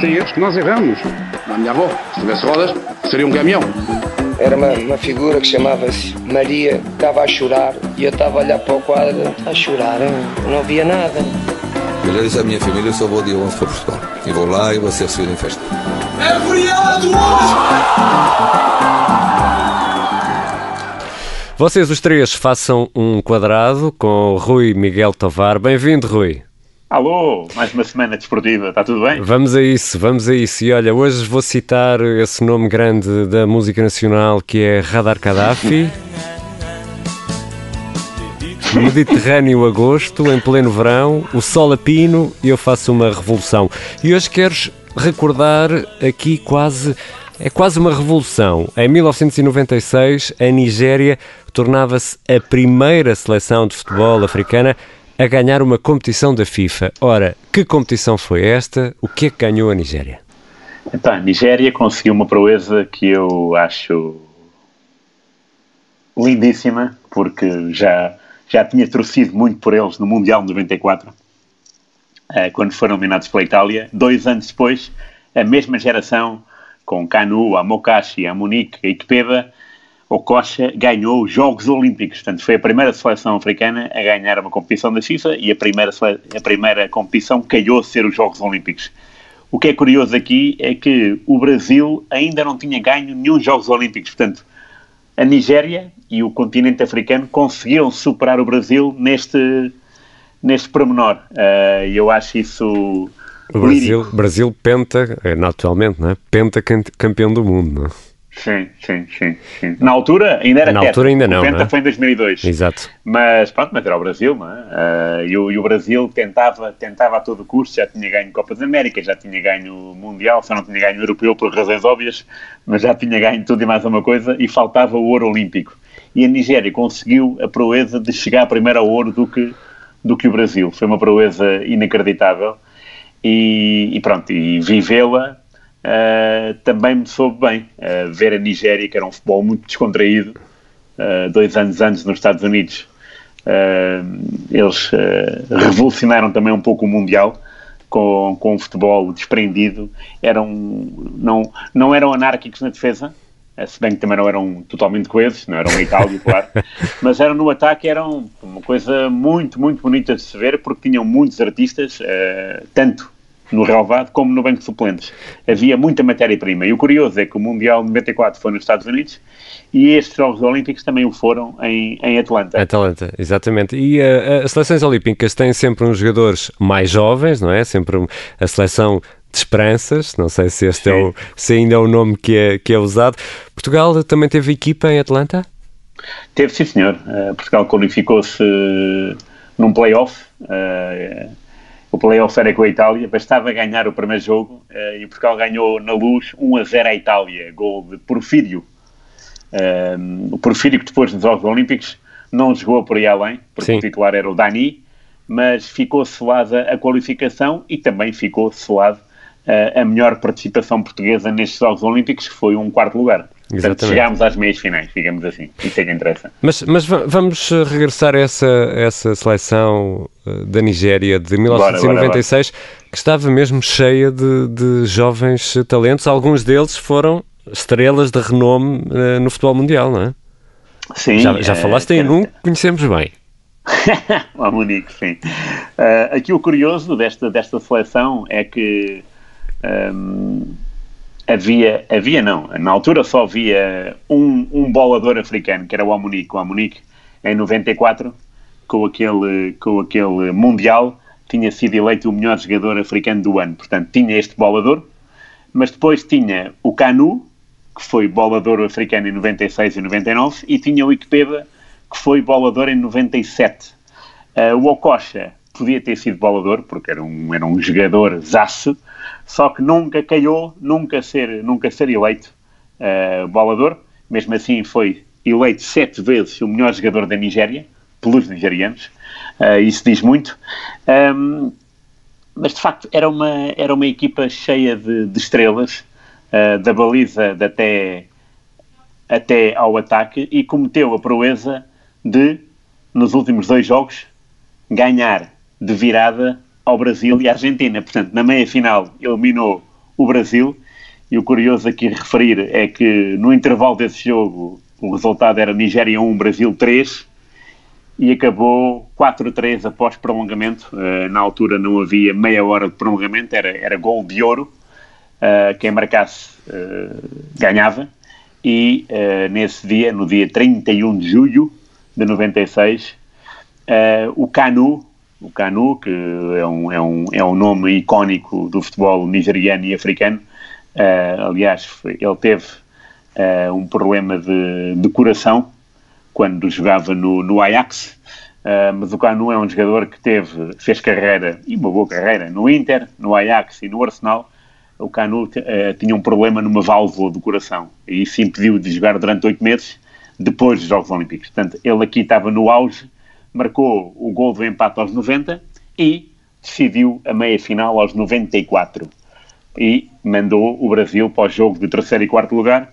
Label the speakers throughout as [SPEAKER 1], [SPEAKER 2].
[SPEAKER 1] Existem erros que nós erramos.
[SPEAKER 2] A minha avó, se tivesse rodas, seria um caminhão.
[SPEAKER 3] Era uma, uma figura que chamava-se Maria, estava a chorar e eu estava a olhar para o quadro, a chorar, hein? não via nada.
[SPEAKER 4] Eu já disse à minha família, eu só vou dia 11 para Portugal. E vou lá e vou ser recebido em festa.
[SPEAKER 5] É feriado hoje!
[SPEAKER 6] Vocês os três façam um quadrado com Rui Miguel Tovar. Bem-vindo, Rui.
[SPEAKER 7] Alô, mais uma semana desportiva, está tudo bem?
[SPEAKER 6] Vamos a isso, vamos a isso. E olha, hoje vou citar esse nome grande da música nacional que é Radar Gaddafi. Mediterrâneo agosto, em pleno verão, o sol a pino e eu faço uma revolução. E hoje queres recordar aqui quase é quase uma revolução. Em 1996, a Nigéria tornava-se a primeira seleção de futebol africana a ganhar uma competição da FIFA. Ora, que competição foi esta? O que é que ganhou a Nigéria?
[SPEAKER 7] Então, a Nigéria conseguiu uma proeza que eu acho lindíssima, porque já, já tinha torcido muito por eles no Mundial 94, eh, quando foram eliminados pela Itália. Dois anos depois, a mesma geração, com Canu, a Mokashi, a Munique, a Ikpeba, o Coxa ganhou os Jogos Olímpicos. Portanto, foi a primeira seleção africana a ganhar uma competição da FIFA e a primeira, a primeira competição calhou a ser os Jogos Olímpicos. O que é curioso aqui é que o Brasil ainda não tinha ganho nenhum Jogos Olímpicos. Portanto, a Nigéria e o continente africano conseguiram superar o Brasil neste, neste pormenor. Uh, e eu acho isso.
[SPEAKER 6] O Brasil, Brasil penta, é, atualmente, não é? Penta campeão do mundo, não é?
[SPEAKER 7] Sim, sim, sim, sim. Na altura ainda era
[SPEAKER 6] Na altura ainda não, o
[SPEAKER 7] Penta
[SPEAKER 6] não é?
[SPEAKER 7] foi em 2002.
[SPEAKER 6] Exato.
[SPEAKER 7] Mas pronto, mas era o Brasil, não é? Uh, e, o, e, o, Brasil tentava, tentava a todo custo, já tinha ganho Copas da América, já tinha ganho Mundial, só não tinha ganho Europeu por razões óbvias, mas já tinha ganho tudo e mais uma coisa e faltava o ouro olímpico. E a Nigéria conseguiu a proeza de chegar primeiro ao ouro do que, do que o Brasil. Foi uma proeza inacreditável. E, e pronto, e vivê-la uh, também me soube bem. Uh, ver a Nigéria, que era um futebol muito descontraído, uh, dois anos antes nos Estados Unidos, eles revolucionaram também um pouco o Mundial. Com, com o futebol desprendido, eram, não, não eram anárquicos na defesa, se bem que também não eram totalmente coesos, não eram a Itália, claro, mas eram no ataque, eram uma coisa muito, muito bonita de se ver, porque tinham muitos artistas, uh, tanto no relevado como no banco de suplentes. Havia muita matéria-prima. E o curioso é que o Mundial 94 foi nos Estados Unidos e estes Jogos Olímpicos também o foram em, em Atlanta.
[SPEAKER 6] Atlanta, exatamente. E uh, as seleções olímpicas têm sempre uns jogadores mais jovens, não é? Sempre a seleção de esperanças, não sei se este é o, se ainda é o nome que é, que é usado. Portugal também teve equipa em Atlanta?
[SPEAKER 7] Teve, sim senhor. Uh, Portugal qualificou-se num play-off. Uh, o playoff era com a Itália, bastava ganhar o primeiro jogo uh, e Portugal ganhou na luz 1 a 0 à Itália, gol de Porfírio. Uh, o Porfírio que depois nos Jogos Olímpicos não jogou por aí além, porque Sim. o titular era o Dani, mas ficou selada a qualificação e também ficou selada uh, a melhor participação portuguesa nestes Jogos Olímpicos, que foi um quarto lugar. Portanto, chegámos às meias finais, digamos assim. Isso é que interessa.
[SPEAKER 6] Mas, mas vamos eh, regressar a essa, essa seleção eh, da Nigéria de 1996, bora, bora, bora. que estava mesmo cheia de, de jovens talentos. Alguns deles foram estrelas de renome uh, no futebol mundial, não é?
[SPEAKER 7] Sim.
[SPEAKER 6] Já, já falaste em um que conhecemos bem.
[SPEAKER 7] o Munique, sim. Uh, aqui o curioso desta, desta seleção é que um, ehm, havia, havia não, na altura só havia um, um bolador africano, que era o Amunique. O Amunique, em 94, com aquele, com aquele Mundial, tinha sido eleito o melhor jogador africano do ano. Portanto, tinha este bolador, mas depois tinha o Canu, que foi bolador africano em 96 e 99, e tinha o Ikpeba, que foi bolador em 97. Uh, o Okocha podia ter sido bolador, porque era um, era um jogador zaço, só que nunca calhou, nunca ser, nunca ser eleito uh, bolador. Mesmo assim, foi eleito sete vezes o melhor jogador da Nigéria, pelos nigerianos. Uh, isso diz muito. Um, mas, de facto, era uma, era uma equipa cheia de, de estrelas, uh, da baliza de até, até ao ataque, e cometeu a proeza de, nos últimos dois jogos, ganhar de virada ao Brasil e à Argentina. Portanto, na meia final eliminou o Brasil. E o curioso aqui referir é que no intervalo desse jogo o resultado era Nigéria 1, Brasil 3 e acabou 4-3 após prolongamento. Uh, na altura não havia meia hora de prolongamento, era, era gol de ouro. Uh, quem marcasse uh, ganhava. E nesse dia, no dia 31 de julho de 96, o Canu, o Canu, que é um, é, um, é um nome icónico do futebol nigeriano e africano, aliás, ele teve um problema de, de coração quando jogava no, no Ajax, uh, mas o Canu é um jogador que teve, fez carreira, e uma boa carreira, no Inter, no Ajax e no Arsenal. O Canu uh, tinha um problema numa válvula do coração e isso impediu de jogar durante oito meses depois dos Jogos Olímpicos. Portanto, ele aqui estava no auge, marcou o gol do empate aos 90 e decidiu a meia-final aos 94 e mandou o Brasil para o jogo de terceiro e quarto lugar.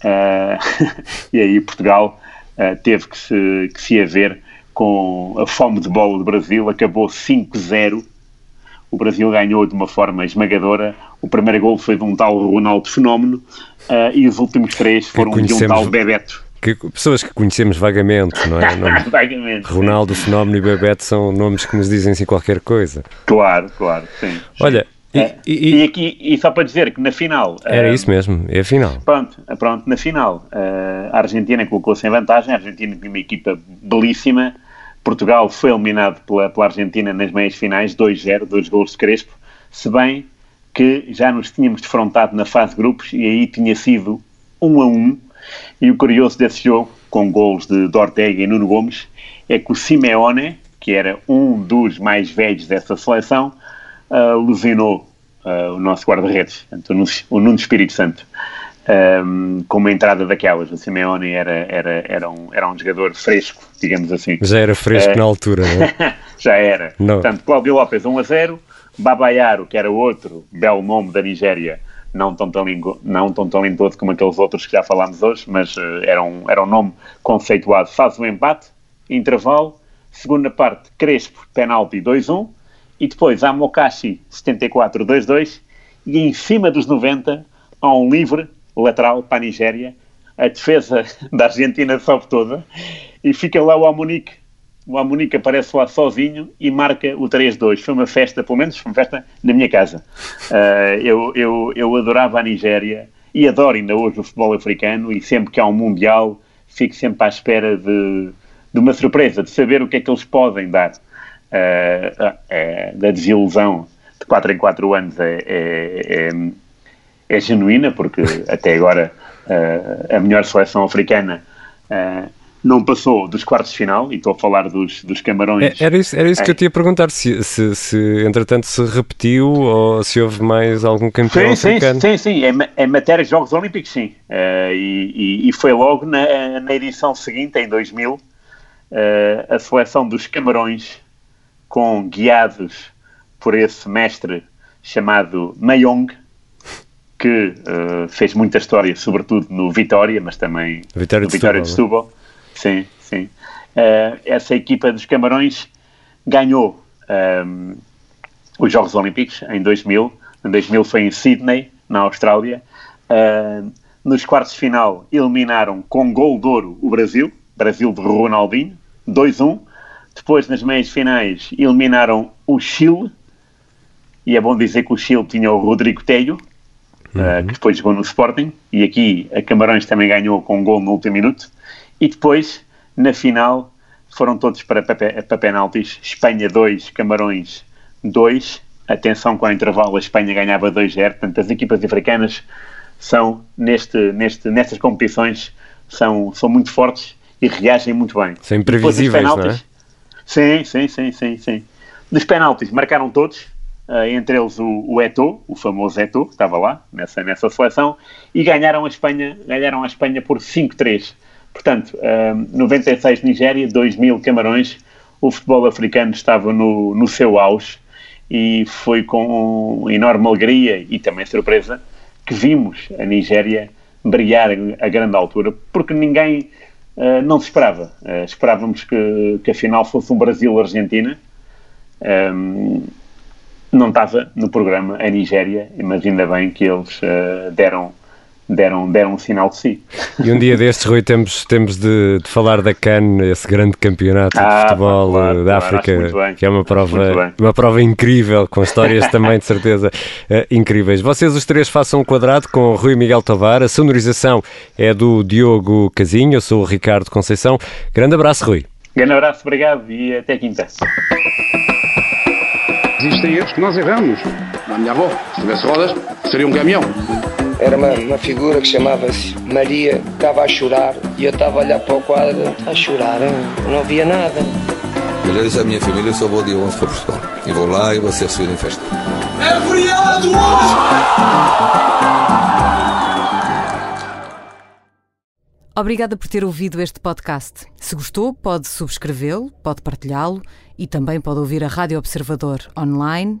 [SPEAKER 7] Uh, e aí Portugal uh, teve que se, que se haver com a fome de bola do Brasil, acabou 5-0. O Brasil ganhou de uma forma esmagadora. O primeiro gol foi de um tal Ronaldo Fenómeno uh, e os últimos três foram de um tal Bebeto.
[SPEAKER 6] Que, pessoas que conhecemos vagamente, não é?
[SPEAKER 7] vagamente.
[SPEAKER 6] Ronaldo, Fenómeno e Bebeto são nomes que nos dizem assim qualquer coisa.
[SPEAKER 7] Claro, claro, sim.
[SPEAKER 6] Olha,
[SPEAKER 7] e, é, e, e, aqui, e só para dizer que na final.
[SPEAKER 6] Era uh, isso mesmo, é a final.
[SPEAKER 7] Pronto, pronto na final. Uh, a Argentina colocou-se em vantagem. A Argentina tinha uma equipa belíssima. Portugal foi eliminado pela, pela Argentina nas meias finais, 2-0, dois gols de Crespo. Se bem que já nos tínhamos defrontado na fase de grupos e aí tinha sido 1 a 1. E o curioso desse jogo, com gols de, Ortega e Nuno Gomes, é que o Simeone, que era um dos mais velhos dessa seleção, alucinou uh, o nosso guarda-redes, o Nuno Espírito Santo, um, com uma entrada daquelas. O Simeone era, era, era, um, era um jogador fresco, digamos assim.
[SPEAKER 6] Já era fresco uh, na altura, não é?
[SPEAKER 7] já era. Não. Portanto, Cláudio Lopes 1 a 0, Babayaro, que era outro belo nome da Nigéria, não tão, talingo, não tão talentoso como aqueles outros que já falámos hoje, mas uh, era, um, era um nome conceituado. Faz o um empate, intervalo, segunda parte, Crespo, penalti 2-1, e depois há Mokashi 74-2-2 e em cima dos 90 há um livre lateral para a Nigéria, a defesa da Argentina sobe toda e fica lá o Amunique. O Amunique aparece lá sozinho e marca o 3-2. Foi uma festa, pelo menos foi uma festa na minha casa. Uh, eu, eu, eu adorava a Nigéria e adoro ainda hoje o futebol africano e sempre que há um Mundial fico sempre à espera de, de uma surpresa, de saber o que é que eles podem dar uh, é, da desilusão de 4 em 4 anos é, é, é, é genuína, porque até agora uh, a melhor seleção africana uh, não passou dos quartos de final, e estou a falar dos, dos Camarões.
[SPEAKER 6] Era isso, era isso que eu te ia perguntar, se, se, se, entretanto se repetiu ou se houve mais algum campeão
[SPEAKER 7] sim,
[SPEAKER 6] africano.
[SPEAKER 7] Sim, sim, sim, em, matéria de Jogos Olímpicos, sim. Uh, e, e, foi logo na, na edição seguinte, em 2000, uh, a seleção dos Camarões com guiados por esse mestre chamado Mayong, que uh, fez muita história, sobretudo no Vitória, mas também
[SPEAKER 6] Vitória
[SPEAKER 7] no de Vitória de Setúbal. Sim, sim. Uh, essa equipa dos Camarões ganhou um, ehm, os Jogos Olímpicos em 2000. Em 2000 foi em Sydney, na Austrália. Uh, nos quartos de final eliminaram com gol de ouro o Brasil, Brasil de Ronaldinho, 2-1. Depois, nas meias finais, eliminaram o Chile. E é bom dizer que o Chile tinha o Rodrigo Telho, uhum. uh, que depois jogou no Sporting. E aqui a Camarões também ganhou com um gol no último minuto. E depois, na final, foram todos para, para, para penaltis. Espanha 2, Camarões 2. Atenção, com o intervalo, a Espanha ganhava 2-0. Portanto, as equipas africanas são, neste, neste, nestas competições, são, são muito fortes e reagem muito bem.
[SPEAKER 6] São imprevisíveis, não é?
[SPEAKER 7] Sim, sim, sim, sim, sim. Dos penaltis, marcaram todos, uh, entre eles o, o Eto'o, o famoso Eto'o, que estava lá nessa, nessa seleção, e ganharam a Espanha, ganharam a Espanha por 5-3. Portanto, uh, 96 Nigéria, 2000 Camarões, o futebol africano estava no, no seu auge e foi com enorme alegria e também surpresa que vimos a Nigéria brilhar a grande altura, porque ninguém uh, não se esperava. Uh, esperávamos que, que a final fosse um Brasil-Argentina. Um, não estava no programa a Nigéria, mas ainda bem que eles uh, deram deram, deram um sinal de si.
[SPEAKER 6] E um dia destes, Rui, temos, temos de, de falar da CAN, esse grande campeonato
[SPEAKER 7] Ah,
[SPEAKER 6] de futebol
[SPEAKER 7] claro,
[SPEAKER 6] eh, da
[SPEAKER 7] claro,
[SPEAKER 6] África, que é uma prova, uma prova incrível, com histórias também, de certeza, eh, incríveis. Vocês os três façam um quadrado com o Rui Miguel Tovar, a sonorização é do Diogo Casinho, eu sou o Ricardo Conceição. Grande abraço, Rui.
[SPEAKER 7] Grande abraço, obrigado e até quinta.
[SPEAKER 2] Existem erros que nós erramos. A minha avó, se tivesse rodas, seria um caminhão.
[SPEAKER 3] Era uma, uma figura que chamava-se Maria, estava a chorar e eu estava a olhar para o quadro, "Está a chorar, não via nada.
[SPEAKER 4] Eu disse à minha família, eu só vou dia 11 para Portugal. E vou lá e vou ser recebido em festa.
[SPEAKER 5] É feriado hoje!
[SPEAKER 1] Obrigada por ter ouvido este podcast. Se gostou, pode subscrevê-lo, pode partilhá-lo e também pode ouvir a Rádio Observador online